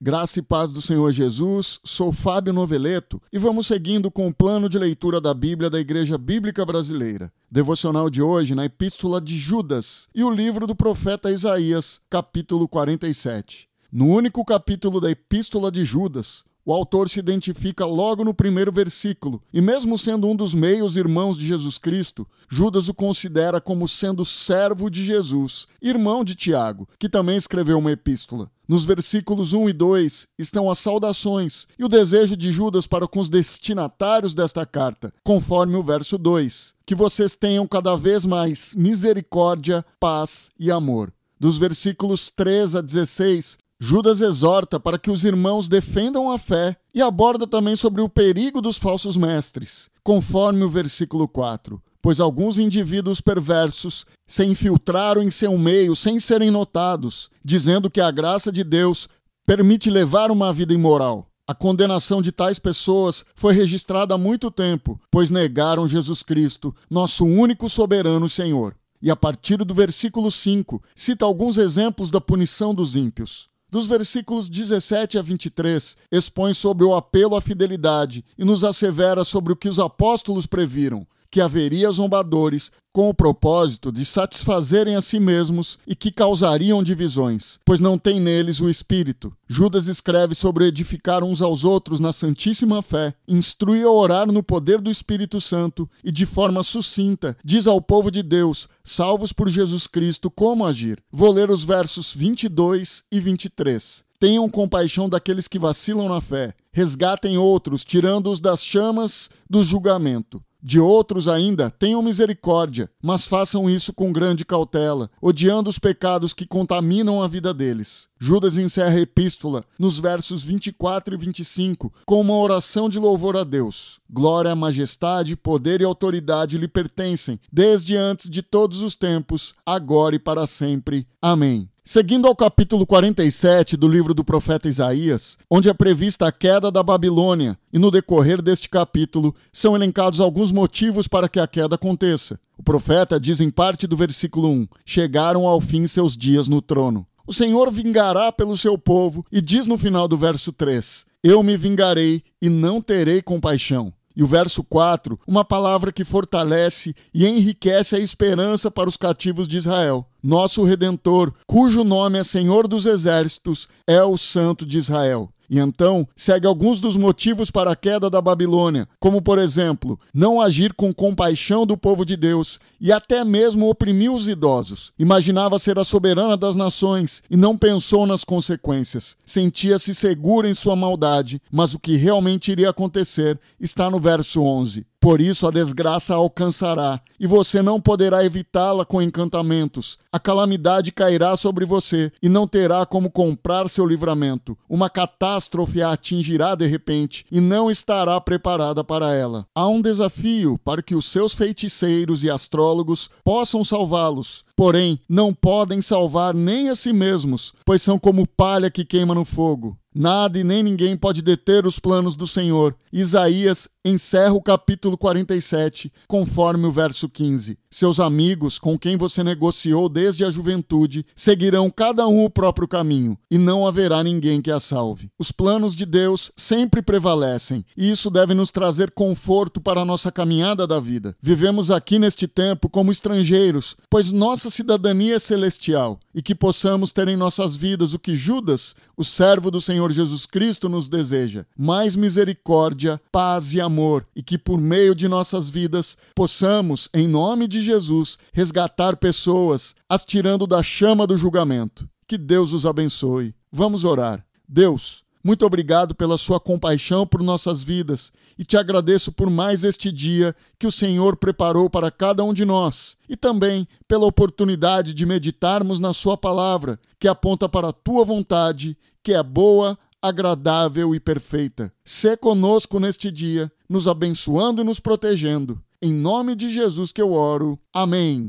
Graça e paz do Senhor Jesus, sou Fábio Noveleto e vamos seguindo com o plano de leitura da Bíblia da Igreja Bíblica Brasileira. Devocional de hoje na Epístola de Judas e o livro do profeta Isaías, capítulo 47. No único capítulo da Epístola de Judas, o autor se identifica logo no primeiro versículo, e mesmo sendo um dos meios irmãos de Jesus Cristo, Judas o considera como sendo servo de Jesus, irmão de Tiago, que também escreveu uma epístola. Nos versículos 1 e 2 estão as saudações e o desejo de Judas para com os destinatários desta carta, conforme o verso 2: que vocês tenham cada vez mais misericórdia, paz e amor. Dos versículos 3 a 16, Judas exorta para que os irmãos defendam a fé e aborda também sobre o perigo dos falsos mestres, conforme o versículo 4. Pois alguns indivíduos perversos se infiltraram em seu meio sem serem notados, dizendo que a graça de Deus permite levar uma vida imoral. A condenação de tais pessoas foi registrada há muito tempo, pois negaram Jesus Cristo, nosso único soberano Senhor. E a partir do versículo 5, cita alguns exemplos da punição dos ímpios. Dos versículos 17 a 23, expõe sobre o apelo à fidelidade e nos assevera sobre o que os apóstolos previram, que haveria zombadores com o propósito de satisfazerem a si mesmos e que causariam divisões, pois não tem neles o espírito. Judas escreve sobre edificar uns aos outros na santíssima fé, instrui a orar no poder do Espírito Santo e de forma sucinta diz ao povo de Deus, salvos por Jesus Cristo, como agir. Vou ler os versos 22 e 23. Tenham compaixão daqueles que vacilam na fé. Resgatem outros, tirando-os das chamas do julgamento. De outros ainda, tenham misericórdia, mas façam isso com grande cautela, odiando os pecados que contaminam a vida deles. Judas encerra a epístola nos versos 24 e 25 com uma oração de louvor a Deus. Glória, majestade, poder e autoridade lhe pertencem, desde antes de todos os tempos, agora e para sempre. Amém. Seguindo ao capítulo 47 do livro do profeta Isaías, onde é prevista a queda da Babilônia, e no decorrer deste capítulo são elencados alguns motivos para que a queda aconteça. O profeta diz em parte do versículo 1: Chegaram ao fim seus dias no trono. O Senhor vingará pelo seu povo, e diz no final do verso 3: Eu me vingarei e não terei compaixão. E o verso 4, uma palavra que fortalece e enriquece a esperança para os cativos de Israel. Nosso Redentor, cujo nome é Senhor dos Exércitos, é o Santo de Israel. E então segue alguns dos motivos para a queda da Babilônia, como por exemplo, não agir com compaixão do povo de Deus e até mesmo oprimir os idosos. Imaginava ser a soberana das nações e não pensou nas consequências. Sentia-se segura em sua maldade, mas o que realmente iria acontecer está no verso 11. Por isso a desgraça alcançará, e você não poderá evitá-la com encantamentos. A calamidade cairá sobre você, e não terá como comprar seu livramento. Uma catástrofe a atingirá de repente, e não estará preparada para ela. Há um desafio para que os seus feiticeiros e astrólogos possam salvá-los porém não podem salvar nem a si mesmos, pois são como palha que queima no fogo. Nada e nem ninguém pode deter os planos do Senhor. Isaías encerra o capítulo 47, conforme o verso 15. Seus amigos, com quem você negociou desde a juventude, seguirão cada um o próprio caminho, e não haverá ninguém que a salve. Os planos de Deus sempre prevalecem, e isso deve nos trazer conforto para a nossa caminhada da vida. Vivemos aqui neste tempo como estrangeiros, pois nossa cidadania é celestial, e que possamos ter em nossas vidas o que Judas, o servo do Senhor Jesus Cristo, nos deseja: mais misericórdia, paz e amor, e que por meio de nossas vidas possamos, em nome de Jesus, resgatar pessoas, as tirando da chama do julgamento. Que Deus os abençoe. Vamos orar. Deus, muito obrigado pela sua compaixão por nossas vidas e te agradeço por mais este dia que o Senhor preparou para cada um de nós e também pela oportunidade de meditarmos na Sua palavra, que aponta para a tua vontade, que é boa, agradável e perfeita. Sê conosco neste dia, nos abençoando e nos protegendo. Em nome de Jesus que eu oro. Amém.